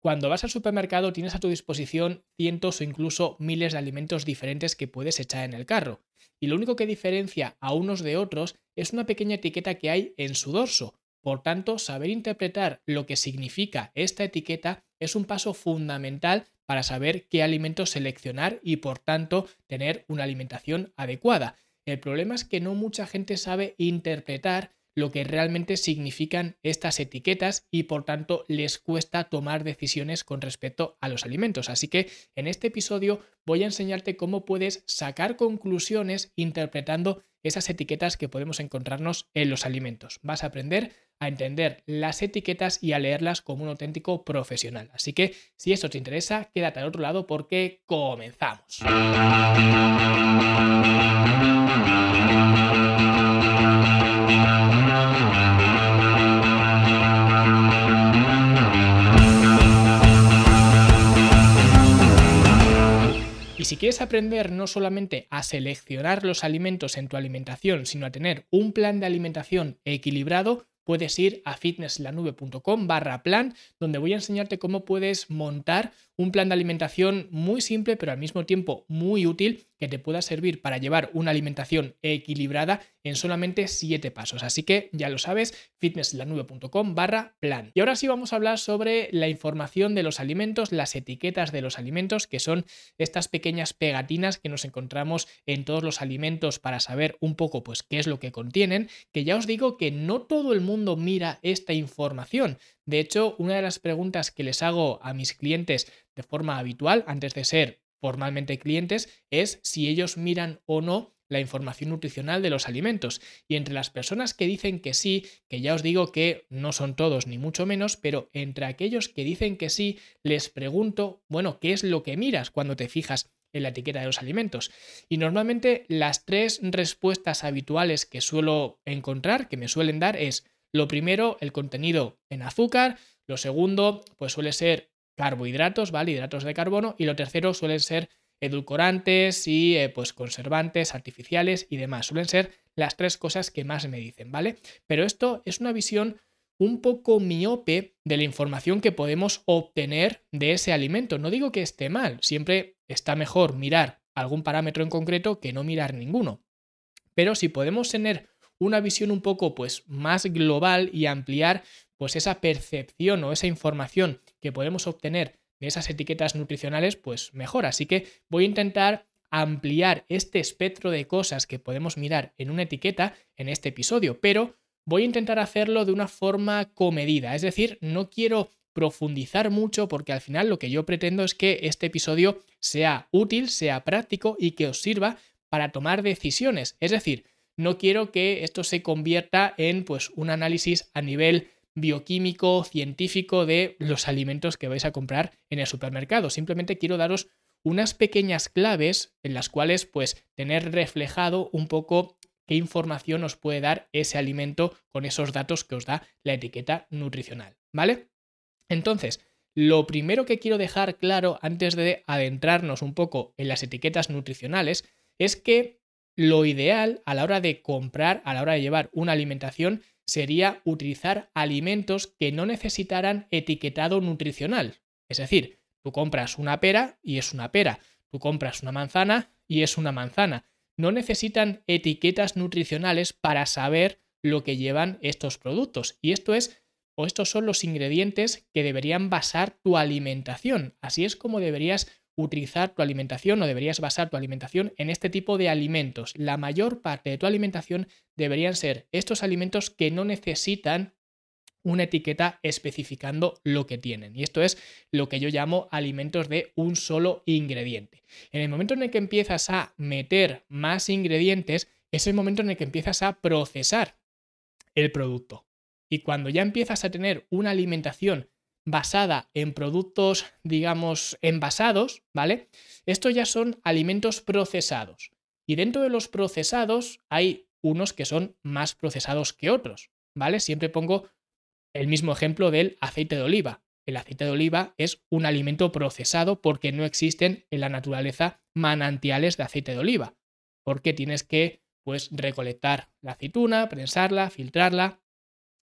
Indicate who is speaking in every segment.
Speaker 1: Cuando vas al supermercado tienes a tu disposición cientos o incluso miles de alimentos diferentes que puedes echar en el carro. Y lo único que diferencia a unos de otros es una pequeña etiqueta que hay en su dorso. Por tanto, saber interpretar lo que significa esta etiqueta es un paso fundamental para saber qué alimentos seleccionar y por tanto tener una alimentación adecuada. El problema es que no mucha gente sabe interpretar lo que realmente significan estas etiquetas y por tanto les cuesta tomar decisiones con respecto a los alimentos. Así que en este episodio voy a enseñarte cómo puedes sacar conclusiones interpretando esas etiquetas que podemos encontrarnos en los alimentos. Vas a aprender a entender las etiquetas y a leerlas como un auténtico profesional. Así que si esto te interesa, quédate al otro lado porque comenzamos. Quieres aprender no solamente a seleccionar los alimentos en tu alimentación, sino a tener un plan de alimentación equilibrado, puedes ir a fitnesslanube.com barra plan, donde voy a enseñarte cómo puedes montar un plan de alimentación muy simple, pero al mismo tiempo muy útil, que te pueda servir para llevar una alimentación equilibrada en solamente 7 pasos. Así que ya lo sabes, fitnesslanube.com barra plan. Y ahora sí vamos a hablar sobre la información de los alimentos, las etiquetas de los alimentos, que son estas pequeñas pegatinas que nos encontramos en todos los alimentos para saber un poco pues qué es lo que contienen, que ya os digo que no todo el mundo mira esta información. De hecho, una de las preguntas que les hago a mis clientes de forma habitual, antes de ser formalmente clientes, es si ellos miran o no la información nutricional de los alimentos. Y entre las personas que dicen que sí, que ya os digo que no son todos ni mucho menos, pero entre aquellos que dicen que sí, les pregunto, bueno, ¿qué es lo que miras cuando te fijas en la etiqueta de los alimentos? Y normalmente las tres respuestas habituales que suelo encontrar, que me suelen dar, es lo primero, el contenido en azúcar. Lo segundo, pues suele ser carbohidratos, ¿vale? Hidratos de carbono. Y lo tercero suelen ser edulcorantes y eh, pues conservantes artificiales y demás. Suelen ser las tres cosas que más me dicen, ¿vale? Pero esto es una visión un poco miope de la información que podemos obtener de ese alimento. No digo que esté mal, siempre está mejor mirar algún parámetro en concreto que no mirar ninguno. Pero si podemos tener una visión un poco pues más global y ampliar pues esa percepción o esa información que podemos obtener de esas etiquetas nutricionales, pues mejor. Así que voy a intentar ampliar este espectro de cosas que podemos mirar en una etiqueta en este episodio, pero voy a intentar hacerlo de una forma comedida, es decir, no quiero profundizar mucho porque al final lo que yo pretendo es que este episodio sea útil, sea práctico y que os sirva para tomar decisiones, es decir, no quiero que esto se convierta en pues un análisis a nivel bioquímico, científico de los alimentos que vais a comprar en el supermercado. Simplemente quiero daros unas pequeñas claves en las cuales pues tener reflejado un poco qué información os puede dar ese alimento con esos datos que os da la etiqueta nutricional, ¿vale? Entonces, lo primero que quiero dejar claro antes de adentrarnos un poco en las etiquetas nutricionales es que lo ideal a la hora de comprar, a la hora de llevar una alimentación, sería utilizar alimentos que no necesitaran etiquetado nutricional. Es decir, tú compras una pera y es una pera, tú compras una manzana y es una manzana. No necesitan etiquetas nutricionales para saber lo que llevan estos productos. Y esto es, o estos son los ingredientes que deberían basar tu alimentación. Así es como deberías utilizar tu alimentación o deberías basar tu alimentación en este tipo de alimentos. La mayor parte de tu alimentación deberían ser estos alimentos que no necesitan una etiqueta especificando lo que tienen. Y esto es lo que yo llamo alimentos de un solo ingrediente. En el momento en el que empiezas a meter más ingredientes, es el momento en el que empiezas a procesar el producto. Y cuando ya empiezas a tener una alimentación basada en productos, digamos, envasados, ¿vale? Estos ya son alimentos procesados. Y dentro de los procesados hay unos que son más procesados que otros, ¿vale? Siempre pongo el mismo ejemplo del aceite de oliva. El aceite de oliva es un alimento procesado porque no existen en la naturaleza manantiales de aceite de oliva, porque tienes que pues recolectar la aceituna, prensarla, filtrarla,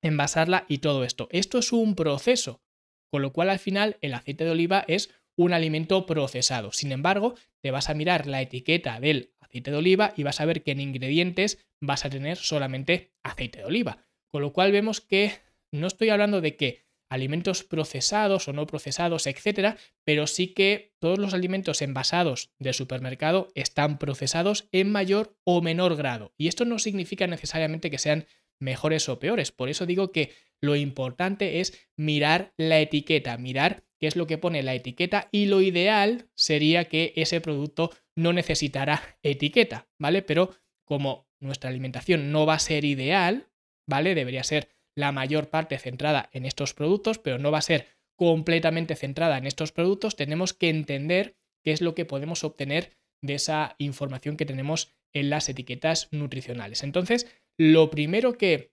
Speaker 1: envasarla y todo esto. Esto es un proceso con lo cual al final el aceite de oliva es un alimento procesado. Sin embargo, te vas a mirar la etiqueta del aceite de oliva y vas a ver que en ingredientes vas a tener solamente aceite de oliva. Con lo cual vemos que no estoy hablando de que alimentos procesados o no procesados, etcétera, pero sí que todos los alimentos envasados del supermercado están procesados en mayor o menor grado. Y esto no significa necesariamente que sean mejores o peores. Por eso digo que lo importante es mirar la etiqueta, mirar qué es lo que pone la etiqueta y lo ideal sería que ese producto no necesitara etiqueta, ¿vale? Pero como nuestra alimentación no va a ser ideal, ¿vale? Debería ser la mayor parte centrada en estos productos, pero no va a ser completamente centrada en estos productos, tenemos que entender qué es lo que podemos obtener de esa información que tenemos en las etiquetas nutricionales. Entonces, lo primero que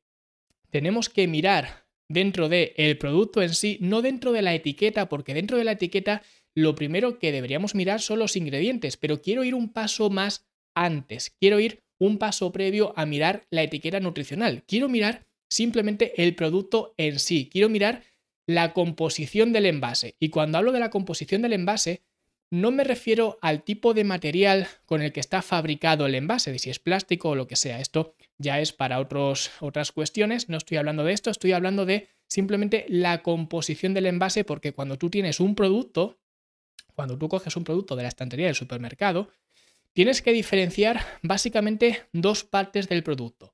Speaker 1: tenemos que mirar dentro del el producto en sí, no dentro de la etiqueta, porque dentro de la etiqueta lo primero que deberíamos mirar son los ingredientes, pero quiero ir un paso más antes, quiero ir un paso previo a mirar la etiqueta nutricional, quiero mirar simplemente el producto en sí, quiero mirar la composición del envase. Y cuando hablo de la composición del envase, no me refiero al tipo de material con el que está fabricado el envase, de si es plástico o lo que sea. Esto ya es para otros, otras cuestiones. No estoy hablando de esto, estoy hablando de simplemente la composición del envase, porque cuando tú tienes un producto, cuando tú coges un producto de la estantería del supermercado, tienes que diferenciar básicamente dos partes del producto.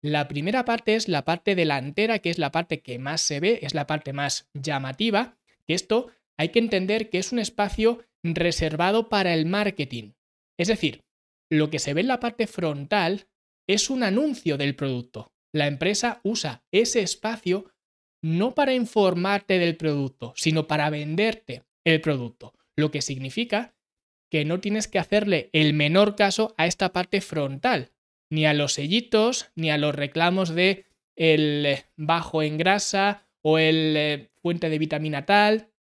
Speaker 1: La primera parte es la parte delantera, que es la parte que más se ve, es la parte más llamativa, que esto hay que entender que es un espacio reservado para el marketing. Es decir, lo que se ve en la parte frontal es un anuncio del producto. La empresa usa ese espacio no para informarte del producto, sino para venderte el producto, lo que significa que no tienes que hacerle el menor caso a esta parte frontal, ni a los sellitos, ni a los reclamos de el bajo en grasa o el eh, fuente de vitamina tal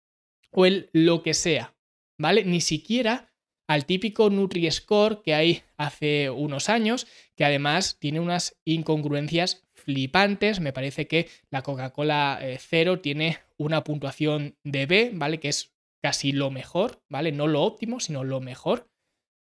Speaker 1: o el lo que sea. ¿vale? Ni siquiera al típico Nutri-Score que hay hace unos años, que además tiene unas incongruencias flipantes. Me parece que la Coca-Cola eh, Cero tiene una puntuación de B, ¿vale? Que es casi lo mejor, ¿vale? No lo óptimo, sino lo mejor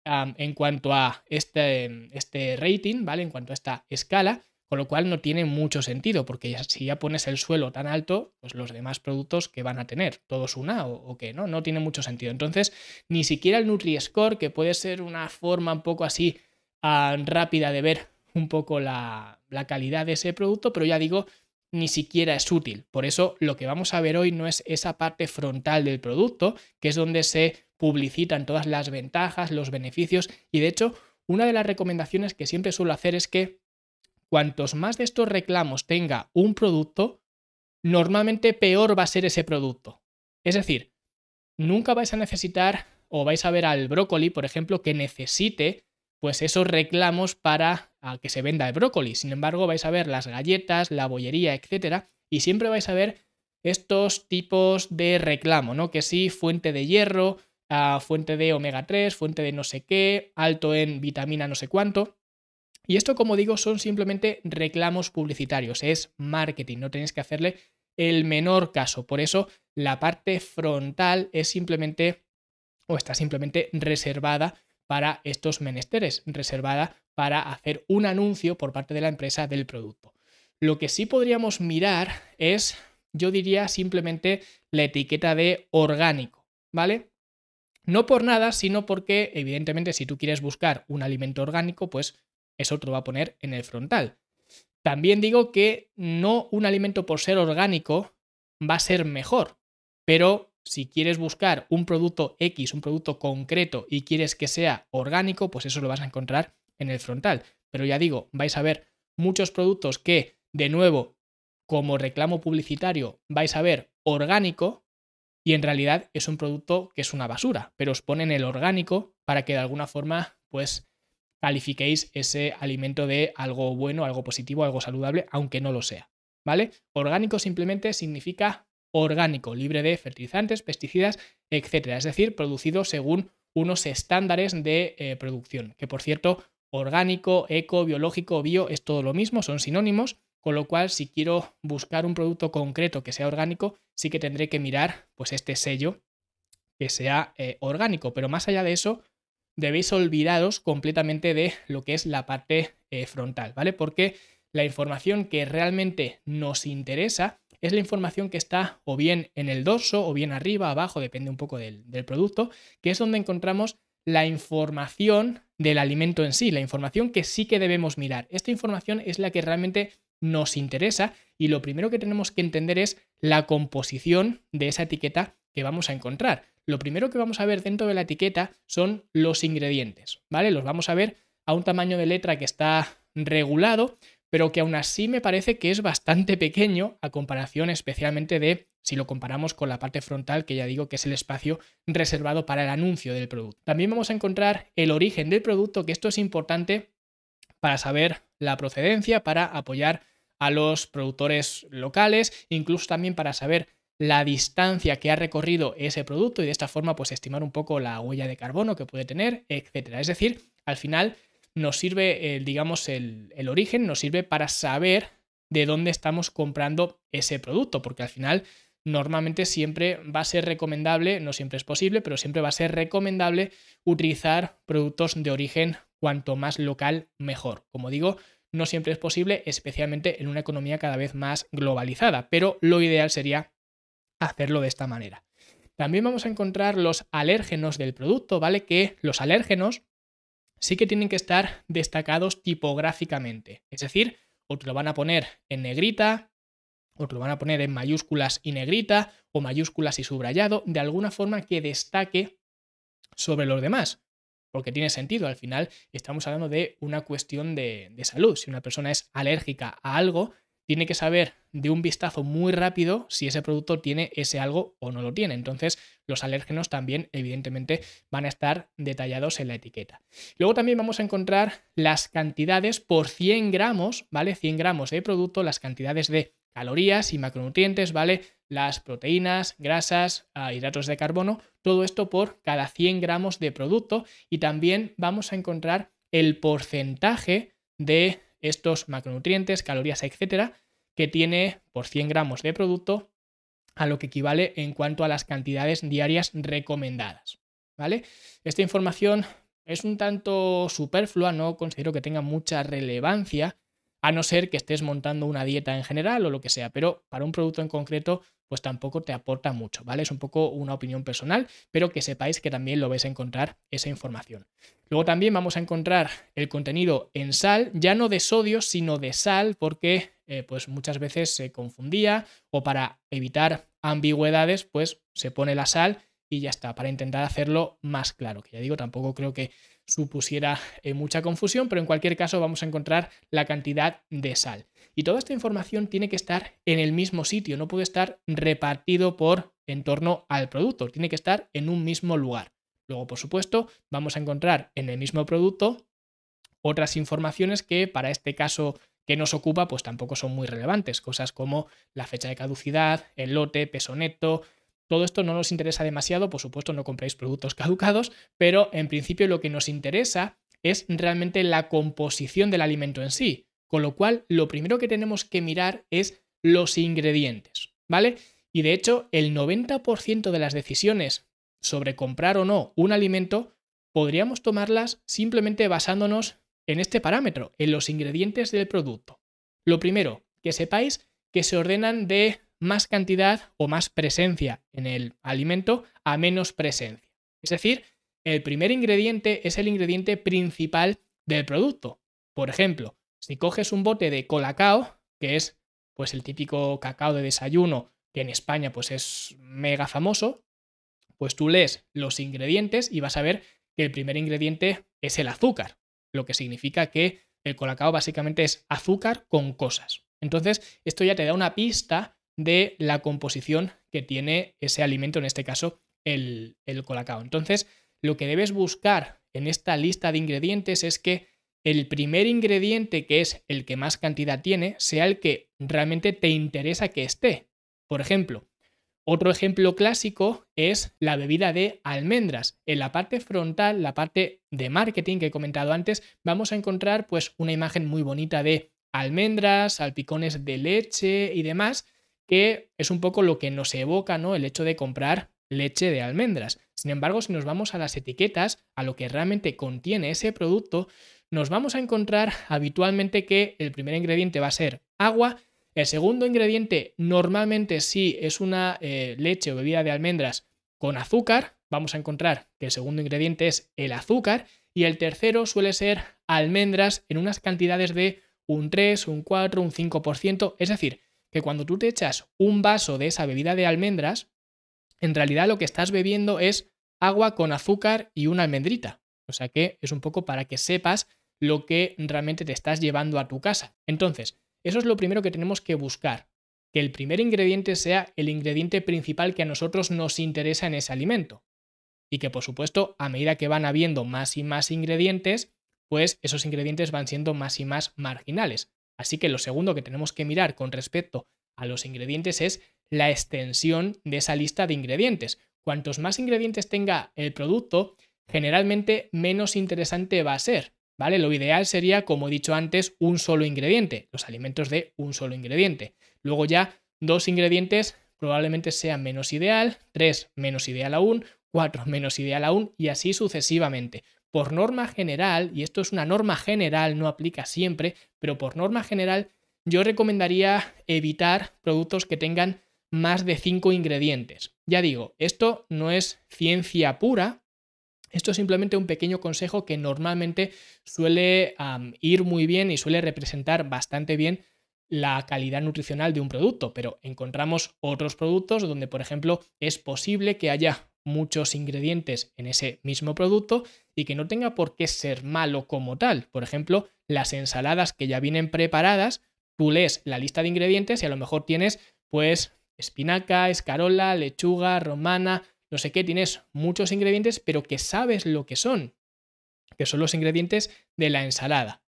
Speaker 1: en cuanto a este, este rating, ¿vale? En cuanto a esta escala. Con lo cual no tiene mucho sentido, porque si ya pones el suelo tan alto, pues los demás productos que van a tener, todos una o, qué, ¿no? No tiene mucho sentido. Entonces, ni siquiera el Nutri-Score, que puede ser una forma un poco así ah, rápida de ver un poco la, la calidad de ese producto, pero ya digo, ni siquiera es útil. Por eso lo que vamos a ver hoy no es esa parte frontal del producto, que es donde se publicitan todas las ventajas, los beneficios, y de hecho, una de las recomendaciones que siempre suelo hacer es que cuantos más de estos reclamos tenga un producto, normalmente peor va a ser ese producto. Es decir, nunca vais a necesitar o vais a ver al brócoli, por ejemplo, que necesite pues esos reclamos para que se venda el brócoli. Sin embargo, vais a ver las galletas, la bollería, etcétera, y siempre vais a ver estos tipos de reclamo, ¿no? Que sí, fuente de hierro, ah, fuente de omega 3, fuente de no sé qué, alto en vitamina no sé cuánto. Y esto, como digo, son simplemente reclamos publicitarios, es marketing, no tenéis que hacerle el menor caso. Por eso la parte frontal es simplemente o está simplemente reservada para estos menesteres, reservada para hacer un anuncio por parte de la empresa del producto. Lo que sí podríamos mirar es, yo diría simplemente la etiqueta de orgánico, ¿vale? No por nada, sino porque evidentemente si tú quieres buscar un alimento orgánico, pues eso te lo va a poner en el frontal. También digo que no un alimento por ser orgánico va a ser mejor, pero si quieres buscar un producto X, un producto concreto y quieres que sea orgánico, pues eso lo vas a encontrar en el frontal. Pero ya digo, vais a ver muchos productos que, de nuevo, como reclamo publicitario, vais a ver orgánico y en realidad es un producto que es una basura, pero os ponen el orgánico para que de alguna forma, pues, califiquéis ese alimento de algo bueno, algo positivo, algo saludable, aunque no lo sea. ¿Vale? Orgánico simplemente significa orgánico, libre de fertilizantes, pesticidas, etcétera. Es decir, producido según unos estándares de eh, producción. Que por cierto, orgánico, eco, biológico, bio es todo lo mismo, son sinónimos, con lo cual si quiero buscar un producto concreto que sea orgánico, sí que tendré que mirar pues este sello que sea eh, orgánico, pero más allá de eso, debéis olvidaros completamente de lo que es la parte eh, frontal, ¿vale? Porque la información que realmente nos interesa es la información que está o bien en el dorso o bien arriba, abajo, depende un poco del, del producto, que es donde encontramos la información del alimento en sí, la información que sí que debemos mirar. Esta información es la que realmente nos interesa y lo primero que tenemos que entender es la composición de esa etiqueta que vamos a encontrar lo primero que vamos a ver dentro de la etiqueta son los ingredientes, ¿vale? Los vamos a ver a un tamaño de letra que está regulado, pero que aún así me parece que es bastante pequeño a comparación especialmente de si lo comparamos con la parte frontal, que ya digo que es el espacio reservado para el anuncio del producto. También vamos a encontrar el origen del producto, que esto es importante para saber la procedencia, para apoyar a los productores locales, incluso también para saber la distancia que ha recorrido ese producto y de esta forma pues estimar un poco la huella de carbono que puede tener, etcétera. Es decir, al final nos sirve, digamos, el, el origen nos sirve para saber de dónde estamos comprando ese producto, porque al final normalmente siempre va a ser recomendable, no siempre es posible, pero siempre va a ser recomendable utilizar productos de origen cuanto más local mejor. Como digo, no siempre es posible, especialmente en una economía cada vez más globalizada, pero lo ideal sería hacerlo de esta manera. También vamos a encontrar los alérgenos del producto, ¿vale? Que los alérgenos sí que tienen que estar destacados tipográficamente. Es decir, o te lo van a poner en negrita, o te lo van a poner en mayúsculas y negrita, o mayúsculas y subrayado, de alguna forma que destaque sobre los demás. Porque tiene sentido, al final estamos hablando de una cuestión de, de salud. Si una persona es alérgica a algo, tiene que saber de un vistazo muy rápido si ese producto tiene ese algo o no lo tiene. Entonces, los alérgenos también, evidentemente, van a estar detallados en la etiqueta. Luego también vamos a encontrar las cantidades por 100 gramos, ¿vale? 100 gramos de producto, las cantidades de calorías y macronutrientes, ¿vale? Las proteínas, grasas, ah, hidratos de carbono, todo esto por cada 100 gramos de producto y también vamos a encontrar el porcentaje de estos macronutrientes, calorías, etcétera, que tiene por 100 gramos de producto a lo que equivale en cuanto a las cantidades diarias recomendadas. ¿Vale? Esta información es un tanto superflua, no considero que tenga mucha relevancia, a no ser que estés montando una dieta en general o lo que sea, pero para un producto en concreto pues tampoco te aporta mucho, ¿vale? Es un poco una opinión personal, pero que sepáis que también lo vais a encontrar esa información. Luego también vamos a encontrar el contenido en sal, ya no de sodio, sino de sal, porque eh, pues muchas veces se confundía o para evitar ambigüedades, pues se pone la sal y ya está, para intentar hacerlo más claro, que ya digo, tampoco creo que supusiera eh, mucha confusión, pero en cualquier caso vamos a encontrar la cantidad de sal. Y toda esta información tiene que estar en el mismo sitio, no puede estar repartido por en torno al producto, tiene que estar en un mismo lugar. Luego, por supuesto, vamos a encontrar en el mismo producto otras informaciones que para este caso que nos ocupa, pues tampoco son muy relevantes. Cosas como la fecha de caducidad, el lote, peso neto. Todo esto no nos interesa demasiado, por supuesto no compréis productos caducados, pero en principio lo que nos interesa es realmente la composición del alimento en sí. Con lo cual, lo primero que tenemos que mirar es los ingredientes, ¿vale? Y de hecho, el 90% de las decisiones sobre comprar o no un alimento podríamos tomarlas simplemente basándonos en este parámetro, en los ingredientes del producto. Lo primero, que sepáis que se ordenan de más cantidad o más presencia en el alimento a menos presencia. Es decir, el primer ingrediente es el ingrediente principal del producto. Por ejemplo, si coges un bote de colacao, que es pues el típico cacao de desayuno que en España pues es mega famoso, pues tú lees los ingredientes y vas a ver que el primer ingrediente es el azúcar, lo que significa que el colacao básicamente es azúcar con cosas. Entonces, esto ya te da una pista de la composición que tiene ese alimento, en este caso el, el colacao. Entonces, lo que debes buscar en esta lista de ingredientes es que el primer ingrediente, que es el que más cantidad tiene, sea el que realmente te interesa que esté. Por ejemplo, otro ejemplo clásico es la bebida de almendras. En la parte frontal, la parte de marketing que he comentado antes, vamos a encontrar pues una imagen muy bonita de almendras, salpicones de leche y demás, que es un poco lo que nos evoca ¿no? el hecho de comprar leche de almendras. Sin embargo, si nos vamos a las etiquetas, a lo que realmente contiene ese producto, nos vamos a encontrar habitualmente que el primer ingrediente va a ser agua, el segundo ingrediente normalmente sí es una eh, leche o bebida de almendras con azúcar, vamos a encontrar que el segundo ingrediente es el azúcar y el tercero suele ser almendras en unas cantidades de un 3, un 4, un 5%, es decir, que cuando tú te echas un vaso de esa bebida de almendras, en realidad lo que estás bebiendo es agua con azúcar y una almendrita. O sea que es un poco para que sepas lo que realmente te estás llevando a tu casa. Entonces, eso es lo primero que tenemos que buscar, que el primer ingrediente sea el ingrediente principal que a nosotros nos interesa en ese alimento. Y que por supuesto, a medida que van habiendo más y más ingredientes, pues esos ingredientes van siendo más y más marginales. Así que lo segundo que tenemos que mirar con respecto a los ingredientes es la extensión de esa lista de ingredientes. Cuantos más ingredientes tenga el producto, generalmente menos interesante va a ser. ¿Vale? Lo ideal sería, como he dicho antes, un solo ingrediente, los alimentos de un solo ingrediente. Luego ya dos ingredientes probablemente sea menos ideal, tres menos ideal aún, cuatro menos ideal aún y así sucesivamente. Por norma general, y esto es una norma general, no aplica siempre, pero por norma general yo recomendaría evitar productos que tengan más de cinco ingredientes. Ya digo, esto no es ciencia pura, esto es simplemente un pequeño consejo que normalmente suele ir muy bien y suele representar bastante bien la calidad nutricional de un producto, pero encontramos otros productos donde, por ejemplo, es posible que haya muchos ingredientes en ese mismo producto y que no tenga por qué ser malo como tal. Por ejemplo, las ensaladas que ya vienen preparadas, tú lees la lista de ingredientes y a lo mejor tienes pues espinaca, escarola, lechuga, romana, no sé qué, tienes muchos ingredientes, pero que sabes lo que son, que son los ingredientes de la ensalada.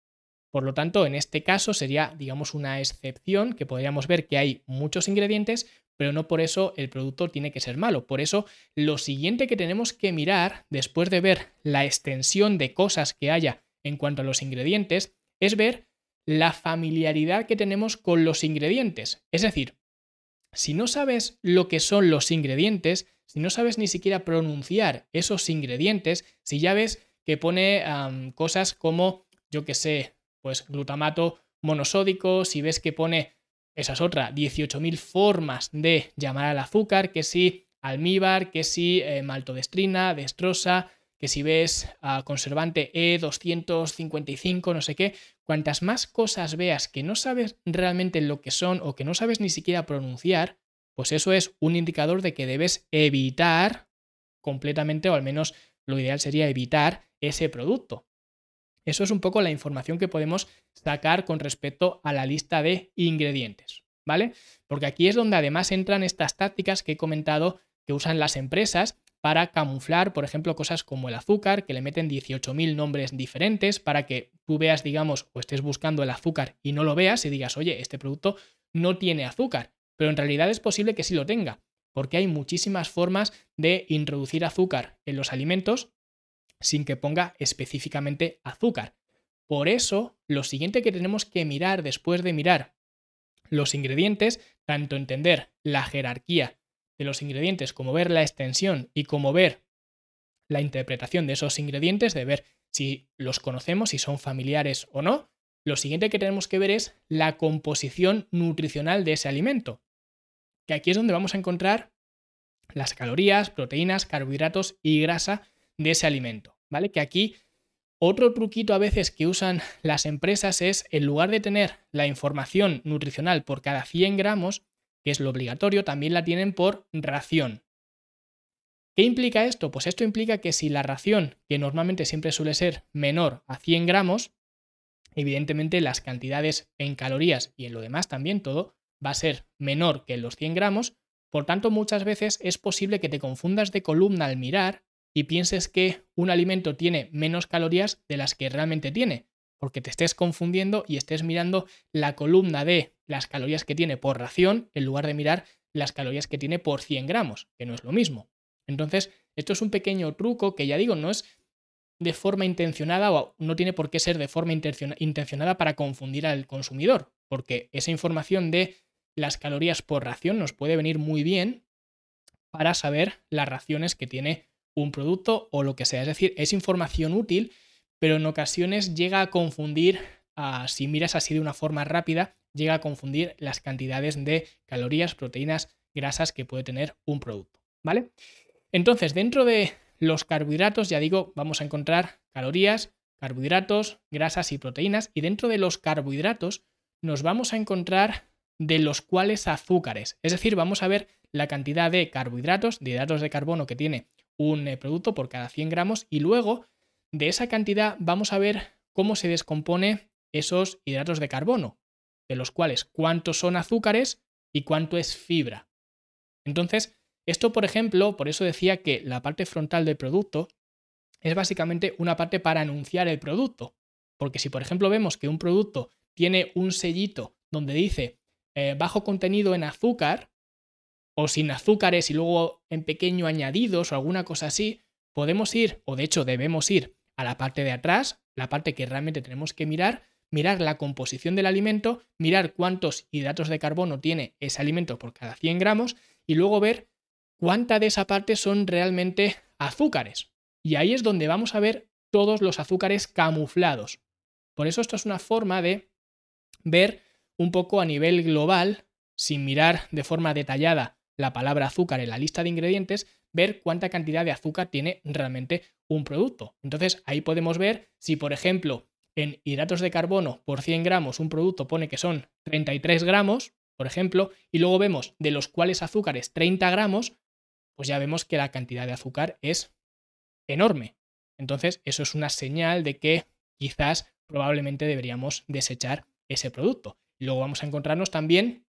Speaker 1: Por lo tanto, en este caso sería, digamos, una excepción que podríamos ver que hay muchos ingredientes, pero no por eso el producto tiene que ser malo. Por eso, lo siguiente que tenemos que mirar, después de ver la extensión de cosas que haya en cuanto a los ingredientes, es ver la familiaridad que tenemos con los ingredientes. Es decir, si no sabes lo que son los ingredientes, si no sabes ni siquiera pronunciar esos ingredientes, si ya ves que pone cosas como, yo que sé, pues glutamato monosódico, si ves que pone, esa es otra, 18.000 formas de llamar al azúcar, que si almíbar, que si eh, maltodestrina, destrosa, que si ves conservante E255, no sé qué, cuantas más cosas veas que no sabes realmente lo que son o que no sabes ni siquiera pronunciar, pues eso es un indicador de que debes evitar completamente, o al menos lo ideal sería evitar ese producto. Eso es un poco la información que podemos sacar con respecto a la lista de ingredientes, ¿vale? Porque aquí es donde además entran estas tácticas que he comentado que usan las empresas para camuflar, por ejemplo, cosas como el azúcar, que le meten 18.000 nombres diferentes para que tú veas, digamos, o estés buscando el azúcar y no lo veas y digas, oye, este producto no tiene azúcar, pero en realidad es posible que sí lo tenga, porque hay muchísimas formas de introducir azúcar en los alimentos sin que ponga específicamente azúcar. Por eso, lo siguiente que tenemos que mirar después de mirar los ingredientes, tanto entender la jerarquía de los ingredientes, como ver la extensión y como ver la interpretación de esos ingredientes, de ver si los conocemos, si son familiares o no, lo siguiente que tenemos que ver es la composición nutricional de ese alimento. Que aquí es donde vamos a encontrar las calorías, proteínas, carbohidratos y grasa de ese alimento. ¿Vale? Que aquí otro truquito a veces que usan las empresas es, en lugar de tener la información nutricional por cada 100 gramos, que es lo obligatorio, también la tienen por ración. ¿Qué implica esto? Pues esto implica que si la ración, que normalmente siempre suele ser menor a 100 gramos, evidentemente las cantidades en calorías y en lo demás también todo va a ser menor que los 100 gramos, por tanto muchas veces es posible que te confundas de columna al mirar y pienses que un alimento tiene menos calorías de las que realmente tiene, porque te estés confundiendo y estés mirando la columna de las calorías que tiene por ración en lugar de mirar las calorías que tiene por 100 gramos, que no es lo mismo. Entonces, esto es un pequeño truco que ya digo, no es de forma intencionada o no tiene por qué ser de forma intencionada para confundir al consumidor, porque esa información de las calorías por ración nos puede venir muy bien para saber las raciones que tiene un producto o lo que sea. Es decir, es información útil, pero en ocasiones llega a confundir, si miras así de una forma rápida, llega a confundir las cantidades de calorías, proteínas, grasas que puede tener un producto. ¿Vale? Entonces, dentro de los carbohidratos, ya digo, vamos a encontrar calorías, carbohidratos, grasas y proteínas. Y dentro de los carbohidratos nos vamos a encontrar de los cuales azúcares. Es decir, vamos a ver la cantidad de carbohidratos, de hidratos de carbono que tiene un eh, producto por cada 100 gramos y luego de esa cantidad vamos a ver cómo se descompone esos hidratos de carbono, de los cuales cuántos son azúcares y cuánto es fibra. Entonces, esto, por ejemplo, por eso decía que la parte frontal del producto es básicamente una parte para anunciar el producto. Porque si, por ejemplo, vemos que un producto tiene un sellito donde dice eh, bajo contenido en azúcar, o sin azúcares y luego en pequeño añadidos o alguna cosa así, podemos ir, o de hecho debemos ir, a la parte de atrás, la parte que realmente tenemos que mirar, mirar la composición del alimento, mirar cuántos hidratos de carbono tiene ese alimento por cada 100 gramos y luego ver cuánta de esa parte son realmente azúcares. Y ahí es donde vamos a ver todos los azúcares camuflados. Por eso esto es una forma de ver un poco a nivel global, sin mirar de forma detallada la palabra azúcar en la lista de ingredientes, ver cuánta cantidad de azúcar tiene realmente un producto. Entonces ahí podemos ver si, por ejemplo, en hidratos de carbono por 100 gramos un producto pone que son 33 gramos, por ejemplo, y luego vemos de los cuales azúcares 30 gramos, pues ya vemos que la cantidad de azúcar es enorme. Entonces eso es una señal de que quizás probablemente deberíamos desechar ese producto. Luego vamos a encontrarnos también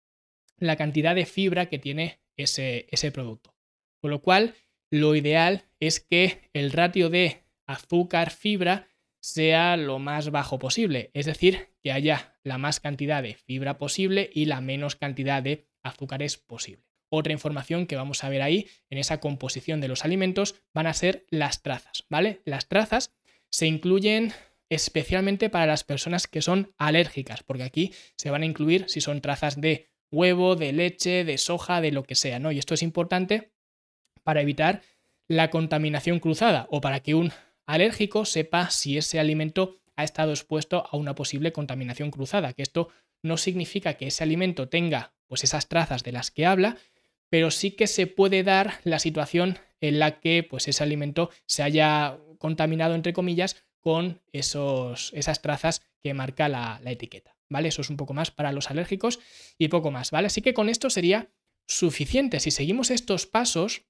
Speaker 1: la cantidad de fibra que tiene ese, ese producto. Con lo cual, lo ideal es que el ratio de azúcar-fibra sea lo más bajo posible, es decir, que haya la más cantidad de fibra posible y la menos cantidad de azúcares posible. Otra información que vamos a ver ahí en esa composición de los alimentos van a ser las trazas, ¿vale? Las trazas se incluyen especialmente para las personas que son alérgicas, porque aquí se van a incluir si son trazas de huevo, de leche, de soja, de lo que sea, ¿no? Y esto es importante para evitar la contaminación cruzada o para que un alérgico sepa si ese alimento ha estado expuesto a una posible contaminación cruzada, que esto no significa que ese alimento tenga pues esas trazas de las que habla, pero sí que se puede dar la situación en la que pues ese alimento se haya contaminado entre comillas con esos, esas trazas que marca la etiqueta. ¿Vale? Eso es un poco más para los alérgicos y poco más, ¿vale? Así que con esto sería suficiente. Si seguimos estos pasos,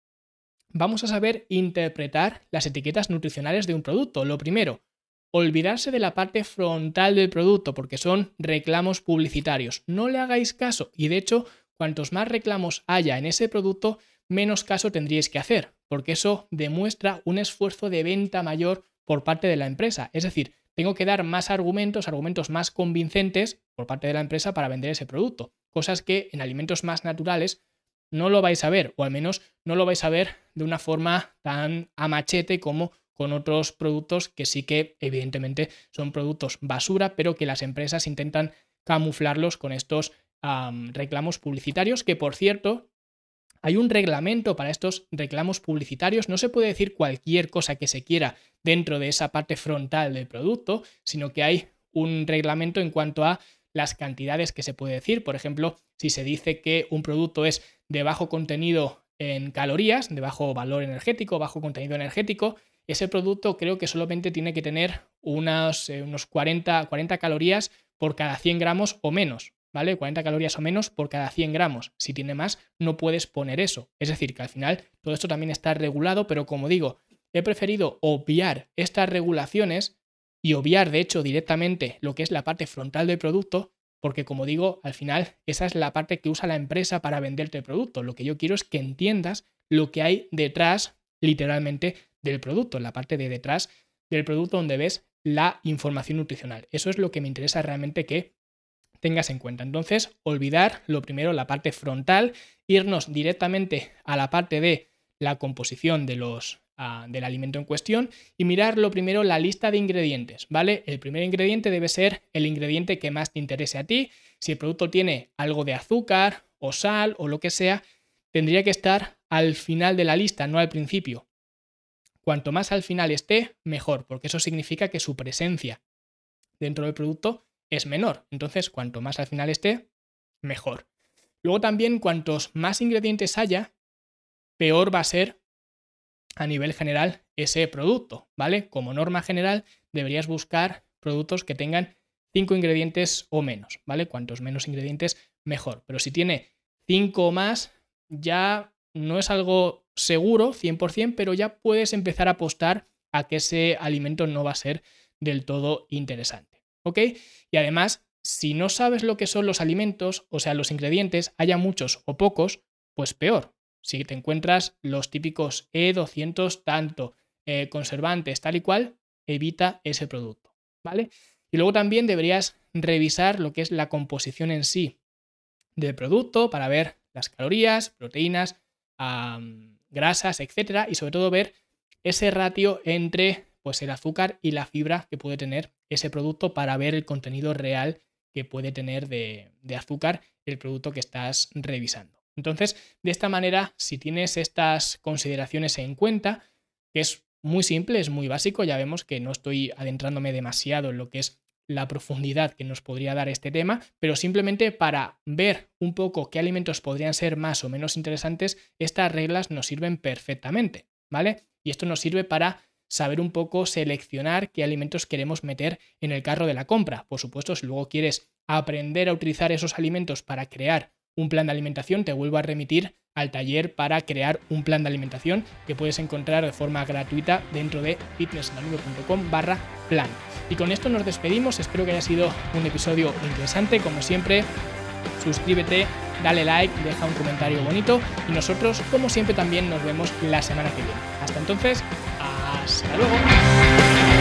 Speaker 1: vamos a saber interpretar las etiquetas nutricionales de un producto. Lo primero, olvidarse de la parte frontal del producto porque son reclamos publicitarios. No le hagáis caso y de hecho, cuantos más reclamos haya en ese producto, menos caso tendríais que hacer, porque eso demuestra un esfuerzo de venta mayor por parte de la empresa. Es decir, tengo que dar más argumentos, argumentos más convincentes por parte de la empresa para vender ese producto. Cosas que en alimentos más naturales no lo vais a ver, o al menos no lo vais a ver de una forma tan a machete como con otros productos que sí que evidentemente son productos basura, pero que las empresas intentan camuflarlos con estos reclamos publicitarios, que por cierto, hay un reglamento para estos reclamos publicitarios. No se puede decir cualquier cosa que se quiera dentro de esa parte frontal del producto, sino que hay un reglamento en cuanto a las cantidades que se puede decir. Por ejemplo, si se dice que un producto es de bajo contenido en calorías, de bajo valor energético, bajo contenido energético, ese producto creo que solamente tiene que tener unas, eh, unos 40, 40 calorías por cada 100 gramos o menos. ¿Vale? 40 calorías o menos por cada 100 gramos. Si tiene más, no puedes poner eso. Es decir, que al final todo esto también está regulado, pero como digo, he preferido obviar estas regulaciones y obviar, de hecho, directamente lo que es la parte frontal del producto, porque como digo, al final esa es la parte que usa la empresa para venderte el producto. Lo que yo quiero es que entiendas lo que hay detrás, literalmente, del producto, la parte de detrás del producto donde ves la información nutricional. Eso es lo que me interesa realmente que tengas en cuenta. Entonces, olvidar lo primero la parte frontal, irnos directamente a la parte de la composición de los ah, del alimento en cuestión y mirar lo primero la lista de ingredientes, ¿vale? El primer ingrediente debe ser el ingrediente que más te interese a ti. Si el producto tiene algo de azúcar o sal o lo que sea, tendría que estar al final de la lista, no al principio. Cuanto más al final esté, mejor, porque eso significa que su presencia dentro del producto es menor. Entonces, cuanto más al final esté, mejor. Luego también, cuantos más ingredientes haya, peor va a ser a nivel general ese producto, ¿vale? Como norma general, deberías buscar productos que tengan 5 ingredientes o menos, ¿vale? Cuantos menos ingredientes, mejor. Pero si tiene 5 o más, ya no es algo seguro 100%, pero ya puedes empezar a apostar a que ese alimento no va a ser del todo interesante. ¿Ok? Y además, si no sabes lo que son los alimentos, o sea, los ingredientes, haya muchos o pocos, pues peor. Si te encuentras los típicos E200 tanto, eh, conservantes, tal y cual, evita ese producto. ¿Vale? Y luego también deberías revisar lo que es la composición en sí del producto para ver las calorías, proteínas, grasas, etcétera, y sobre todo ver ese ratio entre pues, el azúcar y la fibra que puede tener ese producto para ver el contenido real que puede tener de, de azúcar el producto que estás revisando. Entonces, de esta manera, si tienes estas consideraciones en cuenta, que es muy simple, es muy básico, ya vemos que no estoy adentrándome demasiado en lo que es la profundidad que nos podría dar este tema, pero simplemente para ver un poco qué alimentos podrían ser más o menos interesantes, estas reglas nos sirven perfectamente, ¿vale? Y esto nos sirve para saber un poco seleccionar qué alimentos queremos meter en el carro de la compra. Por supuesto, si luego quieres aprender a utilizar esos alimentos para crear un plan de alimentación, te vuelvo a remitir al taller para crear un plan de alimentación que puedes encontrar de forma gratuita dentro de fitnesslanube.com barra plan. Y con esto nos despedimos, espero que haya sido un episodio interesante, como siempre, suscríbete, dale like, deja un comentario bonito y nosotros, como siempre, también nos vemos la semana que viene. Hasta entonces, hasta.